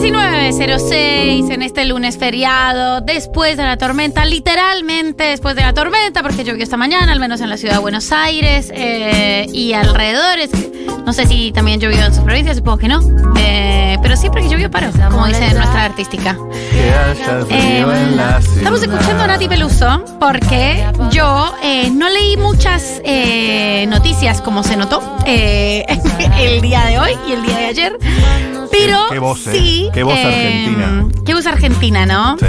19.06 en este lunes feriado, después de la tormenta, literalmente después de la tormenta, porque llovió esta mañana, al menos en la ciudad de Buenos Aires eh, y alrededores. No sé si también llovió en sus provincias, supongo que no. Eh, pero siempre que llovió paró, como dice nuestra artística. Eh, estamos escuchando a Nati Peluso porque yo eh, no leí muchas eh, noticias como se notó eh, el día de hoy y el día de ayer. Pero Qué voz, eh. sí. Qué voz eh, argentina. Qué voz argentina, ¿no? Sí.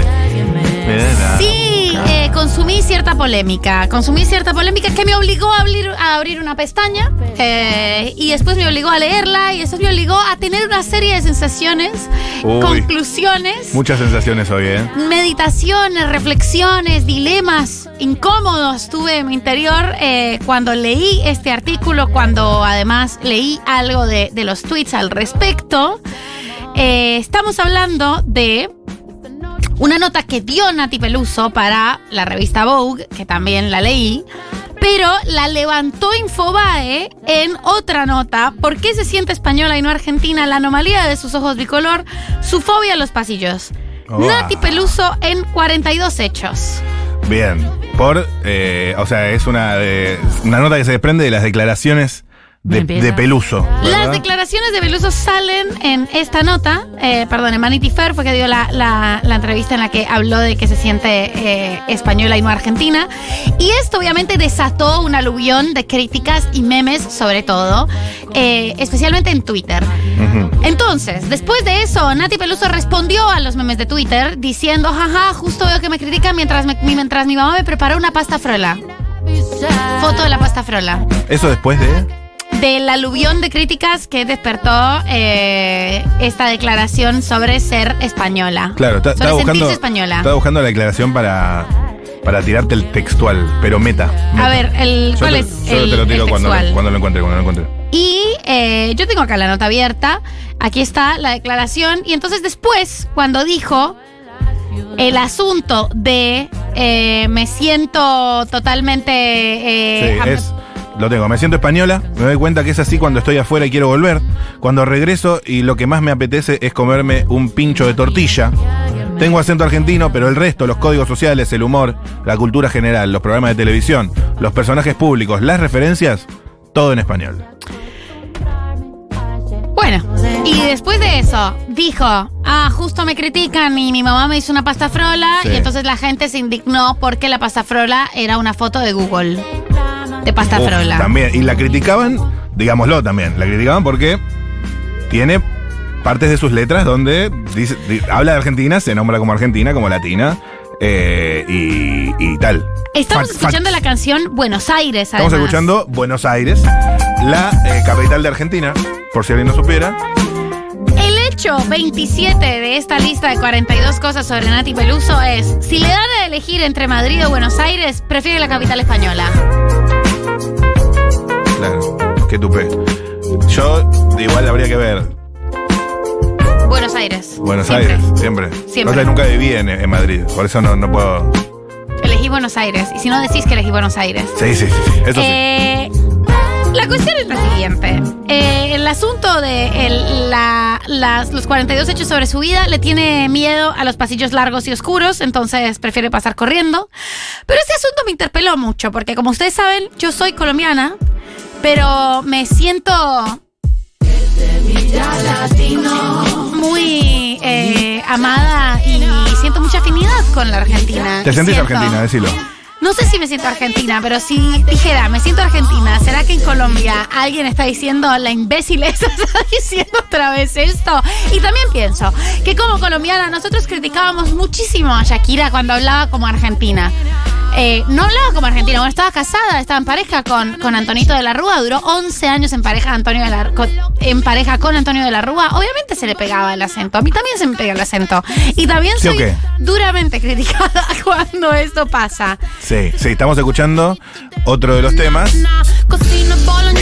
Sí, eh, consumí cierta polémica. Consumí cierta polémica que me obligó a abrir, a abrir una pestaña eh, y después me obligó a leerla y después me obligó a tener una serie de sensaciones, Uy. conclusiones, Muchas sensaciones hoy, ¿eh? meditaciones, reflexiones, dilemas incómodos tuve en mi interior eh, cuando leí este artículo, cuando además leí algo de, de los tweets al respecto. Estamos hablando de una nota que dio Nati Peluso para la revista Vogue, que también la leí, pero la levantó Infobae en otra nota. ¿Por qué se siente española y no argentina? La anomalía de sus ojos bicolor, su fobia a los pasillos. Nati Peluso en 42 hechos. Bien. Por, eh, o sea, es una, de- una nota que se desprende de las declaraciones de, Peluso. Las declaraciones de Peluso salen en esta nota, eh, perdón, en Vanity Fair fue que dio la, la- la entrevista en la que habló de que se siente eh, española y no argentina. Y esto obviamente desató un aluvión de críticas y memes sobre todo, eh, especialmente en Twitter. Entonces, después de eso, Nati Peluso respondió a los memes de Twitter diciendo, jaja, justo veo que me critican mientras, me- mientras mi mamá me preparó una pasta frola. Foto de la pasta frola Eso después de. Del aluvión de críticas que despertó eh, esta declaración sobre ser española. Claro, está- sobre buscando. española. Estaba buscando la declaración para, para tirarte el textual, pero meta. meta. A ver, el, Yo ¿cuál te- es yo el, te lo tiro cuando, cuando lo encuentre, cuando lo encuentre. Y eh, yo tengo acá la nota abierta. Aquí está la declaración. Y entonces después, cuando dijo el asunto de eh, me siento totalmente... eh, Sí, es. Lo tengo. Me siento española. Me doy cuenta que es así cuando estoy afuera y quiero volver. Cuando regreso y lo que más me apetece es comerme un pincho de tortilla. Tengo acento argentino, pero el resto, los códigos sociales, el humor, la cultura general, los programas de televisión, los personajes públicos, las referencias, todo en español. Bueno, y después de eso, dijo, ah, justo me critican y mi mamá me hizo una pasta frola Sí. y entonces la gente se indignó porque la pasta frola era una foto de Google. De pasta Uf, frola. También. Y la criticaban, digámoslo también, la criticaban porque tiene partes de sus letras donde dice, habla de Argentina, se nombra como Argentina, como latina, eh, y, y tal. Estamos escuchando la canción Buenos Aires, Estamos escuchando Buenos Aires, la eh, capital de Argentina, por si alguien no supiera. El hecho 27 de esta lista de 42 cosas sobre Nati Peluso es, si le dan a elegir entre Madrid o Buenos Aires, prefiere la capital española. Claro, qué tupé. Yo, igual habría que ver. Buenos Aires. Buenos Siempre. Aires, siempre. Siempre. Que nunca viví en, en Madrid, por eso no, no puedo. Elegí Buenos Aires. Y si no decís que elegí Buenos Aires. Sí, sí, sí, sí, eso sí. Eh, la cuestión es la siguiente. Eh, el asunto de el- la- las- los 42 hechos sobre su vida le tiene miedo a los pasillos largos y oscuros, entonces prefiere pasar corriendo. Pero ese asunto me interpeló mucho, porque como ustedes saben, yo soy colombiana, pero me siento muy eh, amada y siento mucha afinidad con la Argentina. Te sentís Siento- argentina, decilo. no sé si me siento argentina, pero si dijera, me siento argentina, ¿será que en Colombia alguien está diciendo la imbécil esa está diciendo otra vez esto? Y también pienso que como colombiana nosotros criticábamos muchísimo a Shakira cuando hablaba como argentina. Eh, no hablaba como argentina, bueno, estaba casada, estaba en pareja con, con Antonito de la Rúa, duró 11 años en pareja, Antonio de la, con, en pareja con Antonio de la Rúa. Obviamente se le pegaba el acento, a mí también se me pega el acento. Y también ¿Sí o soy duramente criticada cuando esto pasa. Sí, sí, estamos escuchando otro de los temas.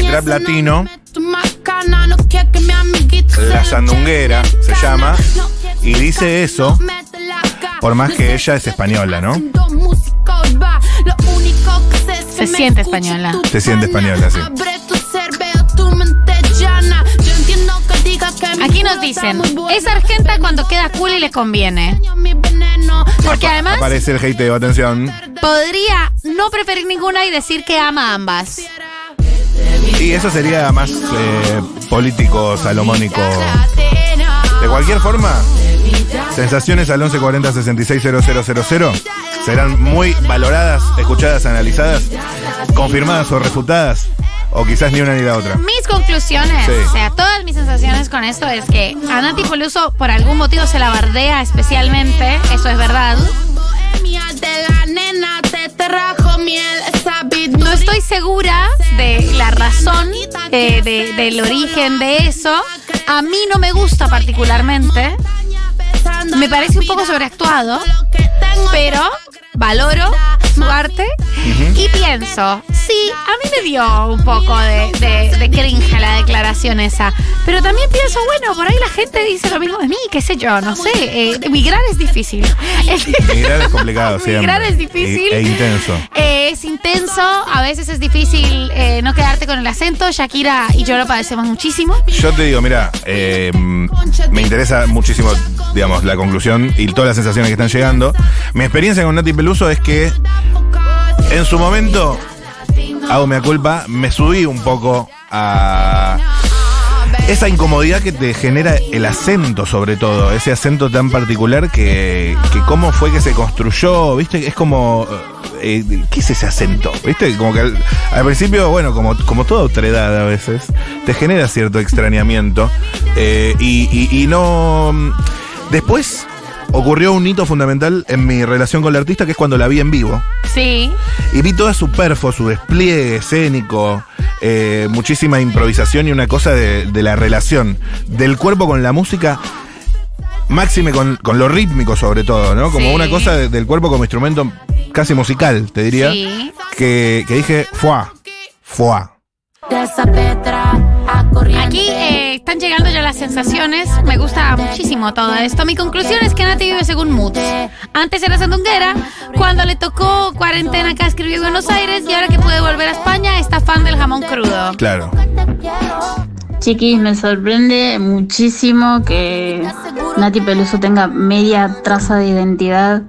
Trap latino. La La Sandunguera se llama. Y dice eso, por más que ella es española, ¿no? Se siente española. Se siente española, sí. Aquí nos dicen, es argenta cuando queda cool y le conviene. Porque además Aparece el hateo, atención. podría no preferir ninguna y decir que ama ambas. Y eso sería más eh, político, salomónico. De cualquier forma, sensaciones al 1140 660000 serán muy valoradas, escuchadas, analizadas, confirmadas o refutadas, o quizás ni una ni la otra. Mis conclusiones, Sí. o sea, todas mis sensaciones con esto es que a Nati Peluso por algún motivo se la bardea especialmente, eso es verdad. No estoy segura de la razón, eh, de- del origen de eso. A mí no me gusta particularmente. Me parece un poco sobreactuado, pero valoro su arte y pienso, sí, a mí me dio un poco de, de, de cringe la declaración esa, pero también pienso, bueno, por ahí la gente dice lo mismo de mí, qué sé yo, no sé, eh, emigrar es difícil. Migrar es complicado, siempre. Migrar es difícil. E, e intenso. Eh, es intenso, a veces es difícil eh, no quedarte con el acento. Shakira y yo lo padecemos muchísimo. Yo te digo, mira, eh, me interesa muchísimo, digamos, la conclusión y todas las sensaciones que están llegando. Mi experiencia con Nati Peluso es que en su momento, hago mea culpa, me subí un poco a esa incomodidad que te genera el acento, sobre todo, ese acento tan particular que, que cómo fue que se construyó, ¿viste? Es como, eh, ¿qué es ese acento? ¿Viste? Como que al, principio, bueno, como, como toda otredad a veces, te genera cierto extrañamiento eh, y, y- y no... Después ocurrió un hito fundamental en mi relación con la artista, que es cuando la vi en vivo. Sí. Y vi toda su perfo, su despliegue escénico, eh, muchísima improvisación y una cosa de, de la relación del cuerpo con la música, máxime con, con lo rítmico sobre todo, ¿no? Como Sí. una cosa de- del cuerpo como instrumento casi musical, te diría. Sí. Que, que dije, fuá, fuá. Aquí eh, están llegando ya las sensaciones. Me gusta muchísimo todo esto. Mi conclusión es que Nati vive según moods. Antes era sandunguera. Cuando le tocó cuarentena acá escribió en Buenos Aires. Y ahora que puede volver a España, está fan del jamón crudo. Claro. Chiquis, me sorprende muchísimo que Nati Peluso tenga media traza de identidad.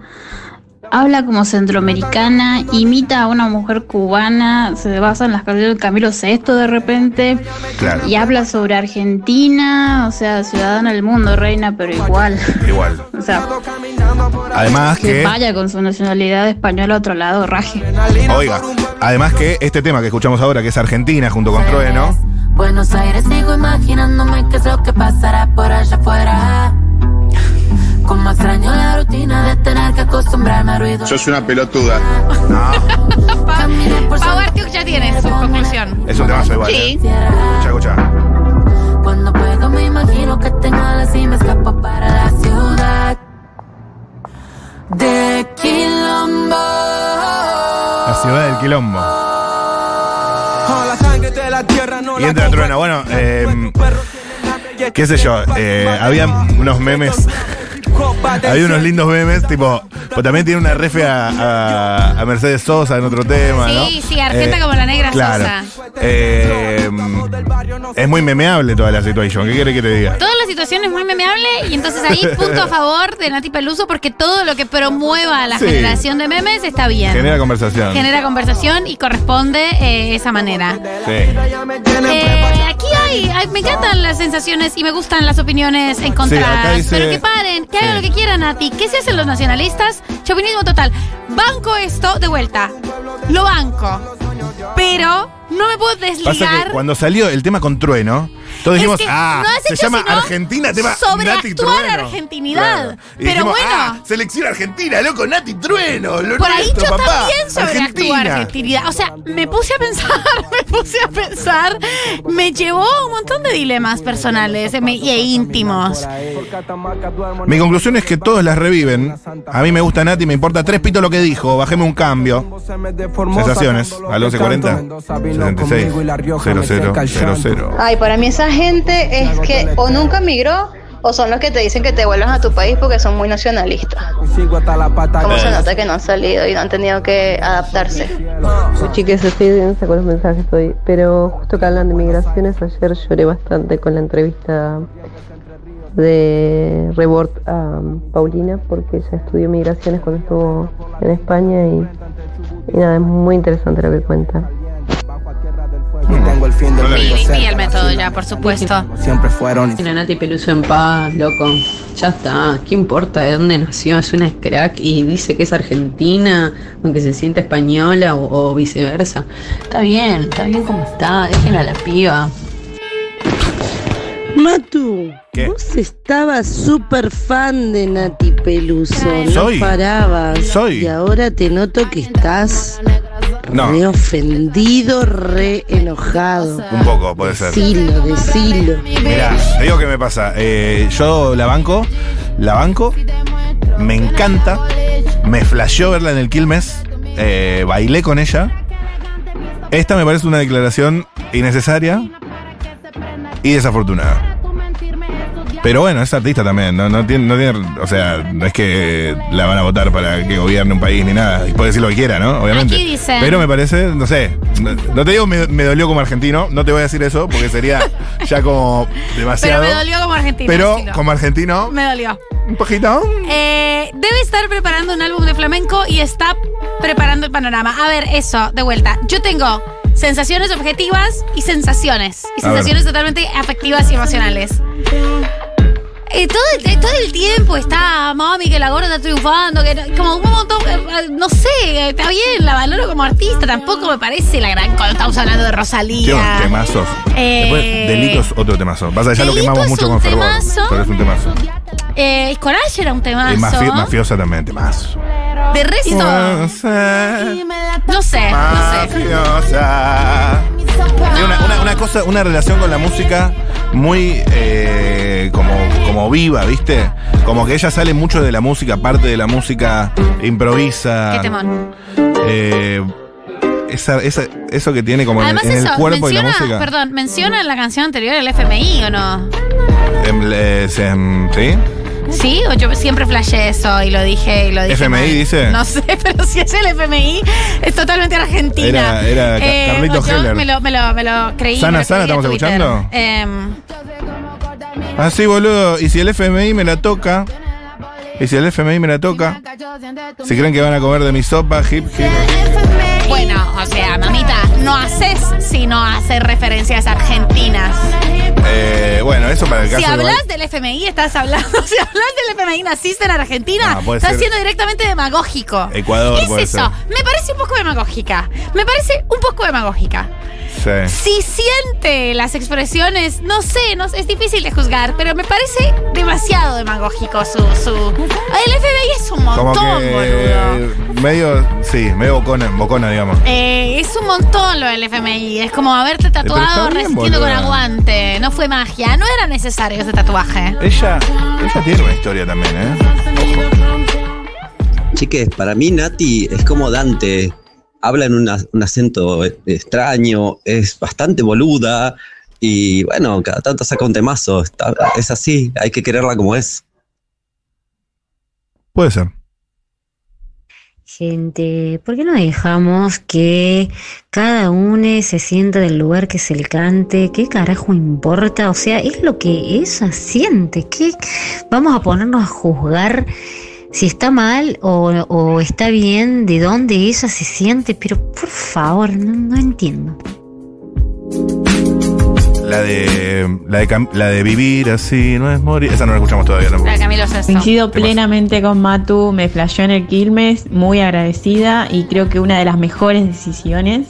Habla como centroamericana, imita a una mujer cubana, se basa en las canciones de Camilo VI de repente Claro. y habla sobre Argentina, o sea, ciudadana del mundo, reina, pero igual. Igual. O sea, Además que que. vaya con su nacionalidad española a otro lado, raje. Oiga. Además que este tema que escuchamos ahora, que es Argentina, junto con Trueno. Buenos Aires sigo imaginándome qué es lo que pasará por allá afuera. Como extraño la rutina de tener que acostumbrarme a ruido. Sos una pelotuda. No, Pau Artiuk ya tiene su conclusión. es un temazo igual. Sí. ¿eh? Escucha, escucha. Cuando puedo me imagino que tengo alas y me escapo para la ciudad de Quilombo. La ciudad del quilombo. Y entra Trueno. Bueno, eh, qué sé yo, eh, había unos memes. Había unos lindos memes, tipo, pues también tiene una refe a, a- a Mercedes Sosa en otro tema, ¿no? Sí, sí, Argenta como la negra claro. Sosa. Eh, es muy memeable toda la situación. ¿Qué quiere que te diga? Toda la situación es muy memeable y entonces ahí punto a favor de Nati Peluso porque todo lo que promueva la Sí. generación de memes está bien. Genera conversación. Genera conversación y corresponde eh, esa manera. Sí. Eh, aquí hay, hay- me encantan las sensaciones y me gustan las opiniones Sí, encontradas. dice- pero que paren, que hagan lo que quieran, Nati. ¿Qué se hacen los nacionalistas? Chauvinismo total. Banco esto de vuelta. Lo banco. Pero no me puedo Pasa desligar. que cuando salió el tema con Trueno, todos Es dijimos, que ah, no se hecho llama Argentina, tema Nati sobreactuar Trueno. argentinidad. Claro. Y Pero dijimos, bueno. ah, selección argentina, loco, Nati Trueno. Lo Por ahí yo papá. también sobreactúo Argentina. argentinidad. O sea, me puse a pensar, me puse a pensar. Me llevó a un montón de dilemas personales e íntimos. Mi conclusión es que todos las reviven. A mí me gusta Nati, me importa tres pitos lo que dijo. Bajeme un cambio. Sensaciones al 1140 76 00 00. Ay, para mí esa gente es que o nunca migró o son los que te dicen que te vuelvas a tu país porque son muy nacionalistas. Como se nota que no han salido y no han tenido que adaptarse. Chiques, estoy no sé cuántos mensajes hoy, pero justo que hablan de migraciones, ayer lloré bastante con la entrevista de Rebord a Paulina porque ella estudió migraciones cuando estuvo en España y, y nada, es muy interesante lo que cuenta. Tengo el fin del No mundo vi el método ya, por supuesto. Siempre fueron. Tiene a Nati Peluso en paz, loco. Ya está. ¿Qué importa de dónde nació? Es una crack y dice que es argentina, aunque se sienta española o, o viceversa. Está bien, está bien como está. Déjenla a la piba. Matu, ¿Qué? vos estabas súper fan de Nati Peluso, no Soy. parabas. Soy. Y ahora te noto que estás No. re ofendido, re enojado. Un poco, puede ser. Decilo, decilo. Mirá, te digo qué me pasa. Eh, yo la banco, la banco, me encanta, me flasheó verla en el Quilmes, eh, bailé con ella. Esta me parece una declaración innecesaria y desafortunada. Pero bueno, es artista también, no, no tiene, no tiene, o sea, no es que la van a votar para que gobierne un país ni nada, y puede decir lo que quiera, ¿no? Obviamente. Aquí dicen- Pero me parece, no sé, no, no te digo me, me dolió como argentino, no te voy a decir eso, porque sería ya como Pero demasiado. me dolió como argentino. Pero como argentino, Me dolió. un poquito. Eh, debe estar preparando un álbum de flamenco y está preparando el panorama. A ver, eso, de vuelta. Yo tengo sensaciones objetivas y sensaciones. Y A ver. sensaciones totalmente afectivas y emocionales. Eh, todo, el, todo el tiempo está mami que la gorda está triunfando, que no- como un montón, eh, no sé, eh, está bien, la valoro como artista, tampoco me parece la gran cuando estamos hablando de Qué Rosalía. temazos. Eh, Después, Delitos, otro temazo. Que ya lo quemamos mucho con fervor. Pero es un temazo. Eh, Coraje era un temazo. Y mafi- mafiosa también, temazo. De resto, no sé, no sé. Una, una- una cosa, una relación con la música muy eh, como, como viva, ¿viste? Como que ella sale mucho de la música, parte de la música, improvisa. Qué temón. Eh, esa, esa- eso que tiene como en, Además en el eso, cuerpo y la menciona, música. perdón, menciona en la canción anterior el FMI o no? Em, em, ¿Sí? Sí, o yo siempre flashé eso y lo dije y lo dije. FMI mal. dice. No sé, pero si es el FMI, es totalmente argentina. Eh, Era- era Ca- Carlito o yo Heller. Me lo, me lo, me lo creí. Sana, me lo sana, ¿estamos Twitter. escuchando? Em, Ah, sí, boludo. Y si el FMI me la toca. Y si el FMI me la toca. Si creen que van a comer de mi sopa, hip, hip. Bueno, o sea, mamita, no haces sino hacer referencias argentinas. Eh, bueno, eso para el caso. Si hablas del FMI, estás hablando. Si hablas del FMI, naciste en Argentina, No, estás ser- siendo directamente demagógico. Ecuador ¿Qué es eso? Me parece un poco demagógica. Me parece un poco demagógica. Sí. Si siente las expresiones, no sé, no, sé, es difícil de juzgar, pero me parece demasiado demagógico su. su... El FBI es un Como montón, que. boludo. Medio. Sí, medio bocona, bocona digamos. Eh, es un montón lo del FMI. Es como haberte pero tatuado bien, resistiendo con aguante. No fue magia. No era necesario ese tatuaje. Ella. Ella tiene una historia también, ¿eh? Chiques, para mí Nati es como Dante. Habla en una- un acento eh, extraño, es bastante boluda y bueno, cada tanto saca un temazo. Está- es así, hay que quererla como es. Puede ser. Gente, ¿por qué no dejamos que cada uno se sienta del lugar que se le cante? ¿Qué carajo importa? O sea, es lo que ella siente. ¿Qué vamos a ponernos a juzgar si está mal o, está bien, de dónde ella se siente? Pero por favor, no entiendo. La de. La de, la de vivir así, no es morir. Esa no la escuchamos todavía tampoco. La Camilo Sesto. Coincido plenamente con Matu, me flasheó en el Quilmes, muy agradecida y creo que una de las mejores decisiones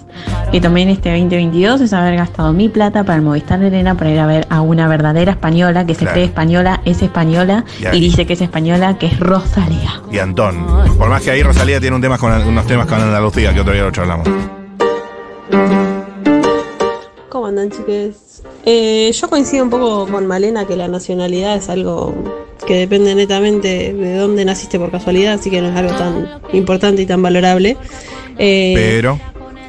que tomé en este 2022 es haber gastado mi plata para el Movistar de Arena para ir a ver a una verdadera española que se Claro. cree española, es española y dice que es española, que es Rosalía. Y Antón. Por más que ahí Rosalía tiene un tema con, unos temas con Andalucía, que otro día lo charlamos. ¿Cómo andan, chiques? Eh, yo coincido un poco con Malena que la nacionalidad es algo que depende netamente de dónde naciste por casualidad, así que no es algo tan importante y tan valorable. Eh, Pero.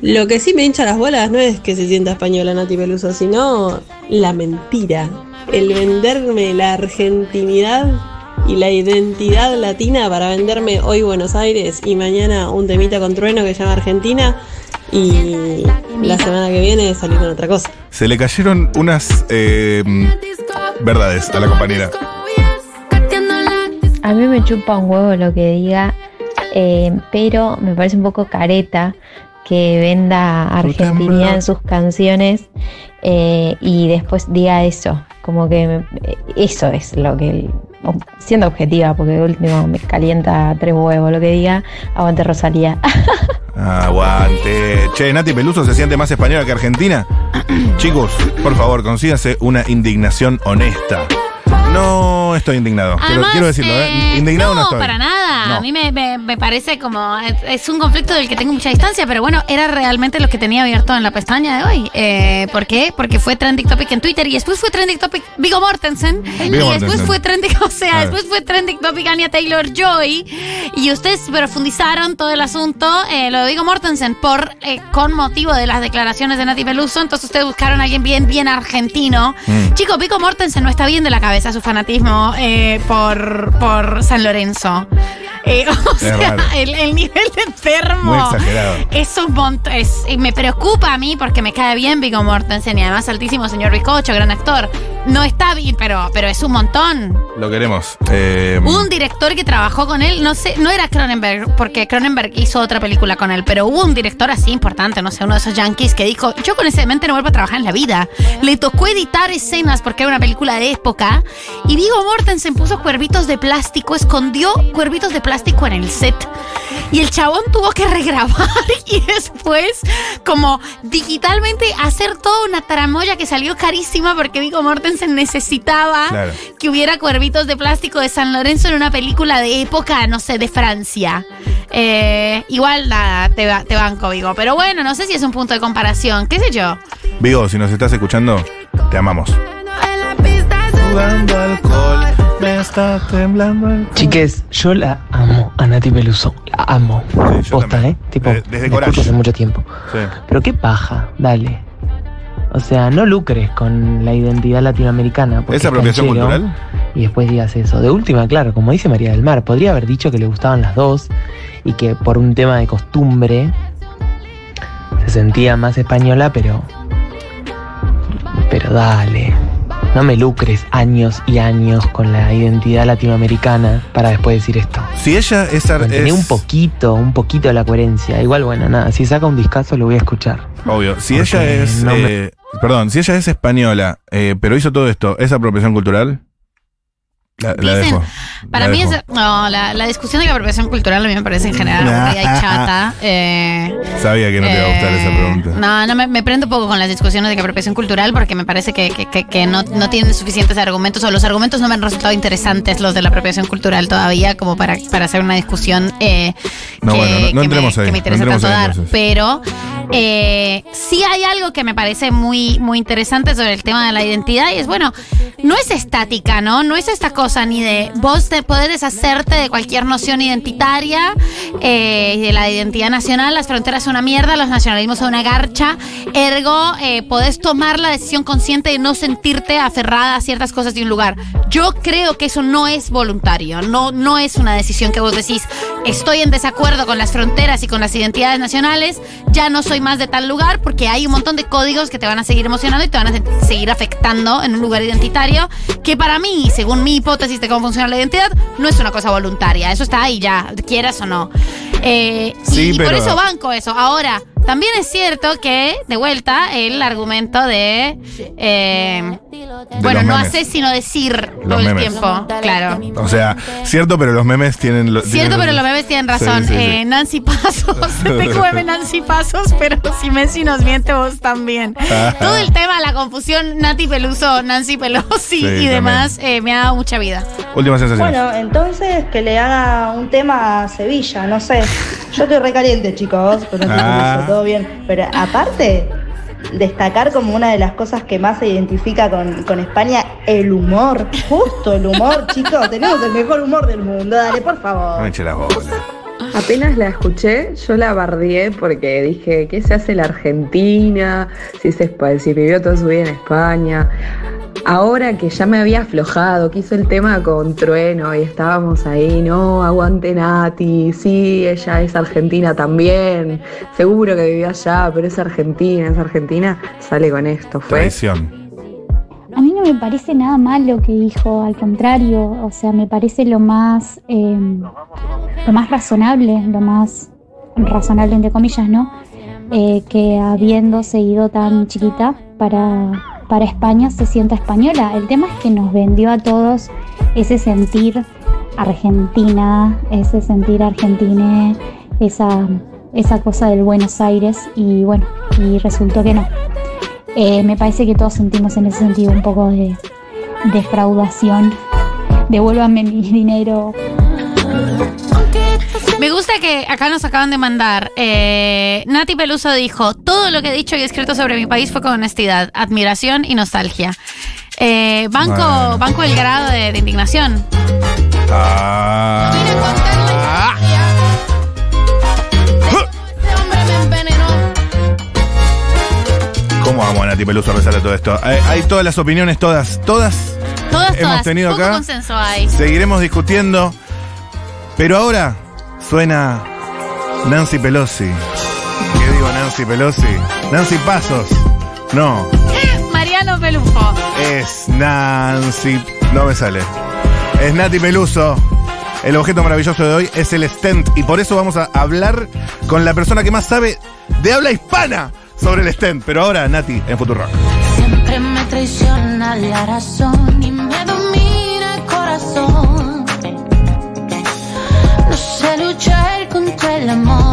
Lo que sí me hincha las bolas no es que se sienta española Nati Peluso, sino la mentira. El venderme la argentinidad y la identidad latina para venderme hoy Buenos Aires y mañana un temita con trueno que se llama Argentina y la semana que viene salir con otra cosa. Se le cayeron unas eh, verdades a la compañera. a mí me chupa un huevo lo que diga, eh, pero me parece un poco careta que venda argentinidad en sus canciones eh, y después diga eso. Como que me- eso es lo que, siendo objetiva, porque de último me calienta tres huevos lo que diga, aguante Rosalía. Aguante. Che, Nati Peluso se siente más española que argentina. Chicos, por favor, consíganse una indignación honesta. No estoy indignado. Quiero, Además, quiero decirlo, ¿eh? Indignado no, no, estoy. para nada. No. A mí me, me- me parece como. Es, un conflicto del que tengo mucha distancia, pero bueno, era realmente lo que tenía abierto en la pestaña de hoy. Eh, ¿Por qué? Porque fue trending topic en Twitter y después fue trending topic Vigo Mortensen. y después fue trending, o sea, después fue trending topic Anya Taylor Joy. Y ustedes profundizaron todo el asunto, eh, lo de Vigo Mortensen, por eh, con motivo de las declaraciones de Nati Peluso. Entonces ustedes buscaron a alguien bien, bien argentino. Mm. Chicos, Vigo Mortensen no está bien de la cabeza su fanatismo eh, por, por San Lorenzo. Eh, o sea, el, el nivel de enfermo. Muy exagerado. Es un montón. me preocupa a mí porque me cae bien Vigo Mortensen y además altísimo señor Bizcocho, gran actor. No está bien, pero, pero es un montón. Lo queremos. Eh, Hubo un director que trabajó con él, no sé, no era Cronenberg, porque Cronenberg hizo otra película con él, pero hubo un director así importante, no sé, uno de esos yankees que dijo, yo con ese mente no vuelvo a trabajar en la vida. Le tocó editar escenas porque era una película de época y Vigo Mortensen puso cuervitos de plástico, escondió cuervitos de plástico en el set. Y el chabón tuvo que regrabar y después como digitalmente hacer toda una tramoya que salió carísima porque Vigo Mortensen necesitaba Claro. que hubiera cuervitos de plástico de San Lorenzo en una película de época, no sé, de Francia. Eh, igual nada, te, te banco, Vigo. Pero bueno, no sé si es un punto de comparación, qué sé yo. Vigo, si nos estás escuchando, te amamos. Jugando alcohol, me está temblando el Chiques, yo la amo a Nati Peluso. La amo. Posta, ¿eh? Tipo, De- desde Coraje. escucho hace mucho tiempo. Sí. Pero qué paja, dale. O sea, no lucres con la identidad latinoamericana. ¿Es apropiación cultural? Y después digas eso. De última, claro, como dice María del Mar, podría haber dicho que le gustaban las dos y que por un tema de costumbre se sentía más española, pero. Pero dale. No me lucres años y años con la identidad latinoamericana para después decir esto. Si ella es, es- un poquito, un poquito de la coherencia. Igual, bueno, nada, si saca un discazo lo voy a escuchar. Obvio. Si Porque ella es. no me- eh, Perdón, si ella es española, eh, pero hizo todo esto, ¿es apropiación cultural? La, la Dicen- dejo. Para La mí, dejo. es, no, la, la discusión de la apropiación cultural a mí me parece en general aburrida y chata. Eh, Sabía que no te iba a gustar esa pregunta. No, no, me, me prendo un poco con las discusiones de apropiación cultural porque me parece que, que- que- que no, no tienen suficientes argumentos o los argumentos no me han resultado interesantes los de la apropiación cultural todavía como para, para hacer una discusión eh, No, que, bueno, no- no que me- entremos ahí, que me no interesa tanto ahí, dar. Pero eh, sí hay algo que me parece muy, muy interesante sobre el tema de la identidad y es, bueno, no es estática, ¿no? No es esta cosa ni de vos te podés deshacerte de cualquier noción identitaria eh, de la identidad nacional, las fronteras son una mierda, los nacionalismos son una garcha, ergo eh, podés tomar la decisión consciente de no sentirte aferrada a ciertas cosas de un lugar. Yo creo que eso no es voluntario, no, no es una decisión que vos decís, estoy en desacuerdo con las fronteras y con las identidades nacionales, ya no soy más de tal lugar porque hay un montón de códigos que te van a seguir emocionando y te van a se- seguir afectando en un lugar identitario que para mí, según mi hipótesis de cómo funciona la identidad, no es una cosa voluntaria, eso está ahí ya, quieras o no. Eh, Sí, y por pero- eso banco eso. Ahora, también es cierto que, de vuelta, el argumento de... eh, bueno, no memes. hacer sino decir Los todo el memes. tiempo, claro. O sea, cierto, pero los memes tienen. lo- Cierto, tienen- pero los bebés tienen razón. Sí, sí, sí. Eh, Nancy Pasos, TQM Nancy Pasos, pero si Messi nos miente, vos también. Todo el tema, la confusión, Nati Peluso, Nancy Pelosi Sí, y demás, eh, me ha dado mucha vida. Última sensación. Bueno, entonces que le haga un tema a Sevilla, no sé. Yo estoy recaliente, chicos, pero Ah. todo bien. Pero aparte, destacar como una de las cosas que más se identifica con, con España, el humor. Justo el humor, chicos. Tenemos el mejor humor del mundo. Dale, por favor. me eche las bolas. Apenas la escuché, yo la bardié porque dije, ¿qué se hace la Argentina? Si, se, si vivió toda su vida en España. Ahora que ya me había aflojado, que hizo el tema con Trueno y estábamos ahí, no, aguante Nati, sí, ella es argentina también, seguro que vivió allá, pero es argentina, es argentina, sale con esto, fue Traición. a mí no me parece nada mal lo que dijo, al contrario, o sea, me parece lo más, eh, lo más razonable, lo más razonable entre comillas, ¿no? Eh, que habiendo ido tan chiquita para, para España se sienta española. El tema es que nos vendió a todos ese sentir argentina, ese sentir argentine, esa, esa cosa del Buenos Aires y bueno, y resultó que no. Eh, me parece que todos sentimos en ese sentido un poco de defraudación. Devuélvanme mi dinero. Me gusta que acá nos acaban de mandar. eh, Nati Peluso dijo: Todo lo que he dicho y escrito sobre mi país fue con honestidad, admiración y nostalgia. Eh, banco, Bueno. banco el grado de, de indignación. Ah. ¿Cómo amo a Nati Peluso a pesar de todo esto? Hay, hay todas las opiniones, todas, todas Todas, hemos todas. tenido Poco acá. consenso hay. Seguiremos discutiendo. Pero ahora suena Nancy Pelosi. ¿Qué digo Nancy Pelosi? Nancy Pasos. No, Mariano Pelufo. es Nancy. No me sale. Es Nati Peluso. El objeto maravilloso de hoy es el stent. Y por eso vamos a hablar con la persona que más sabe de habla hispana sobre el stent. Pero ahora, Nati, en Futuro. Siempre me traiciona la razón el amor.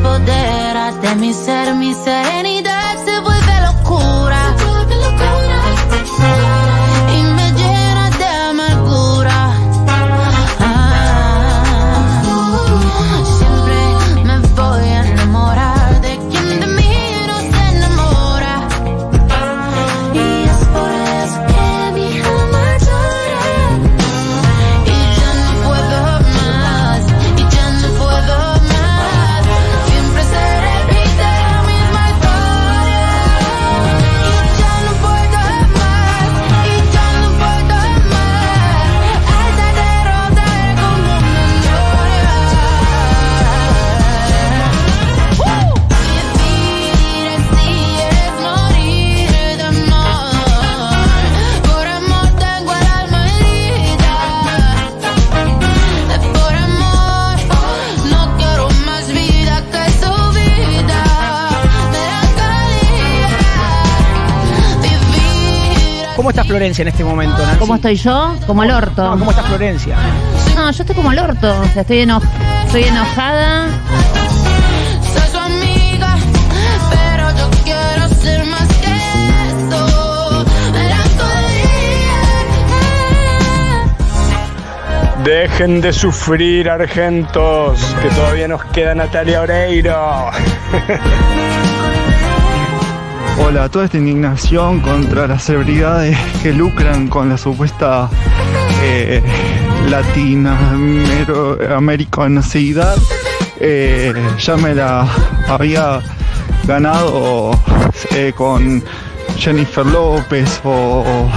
Siempre se apodera de mi ser, mi serenidad Florencia en este momento, Nancy? ¿Cómo estoy yo? Como el orto. No, ¿Cómo está Florencia? No, yo estoy como el orto. O sea, estoy, eno- estoy enojada. Soy su amiga, pero yo quiero ser más que esto. Melancolía. Dejen de sufrir, argentos, que todavía nos queda Natalia Oreiro. Hola, toda esta indignación contra las celebridades que lucran con la supuesta eh, latina americanosidad, eh, ya me la había ganado eh, con Jennifer López o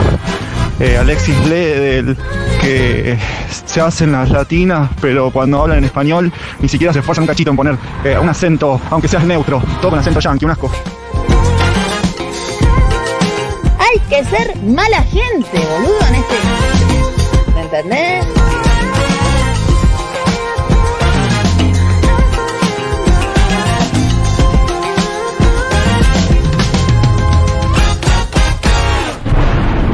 eh, Alexis Bledel, que se hacen las latinas, pero cuando hablan en español ni siquiera se esfuerzan un cachito en poner eh, un acento, aunque seas neutro, todo con acento yankee, un asco hay que ser mala gente, boludo, en este. ¿Me entendés?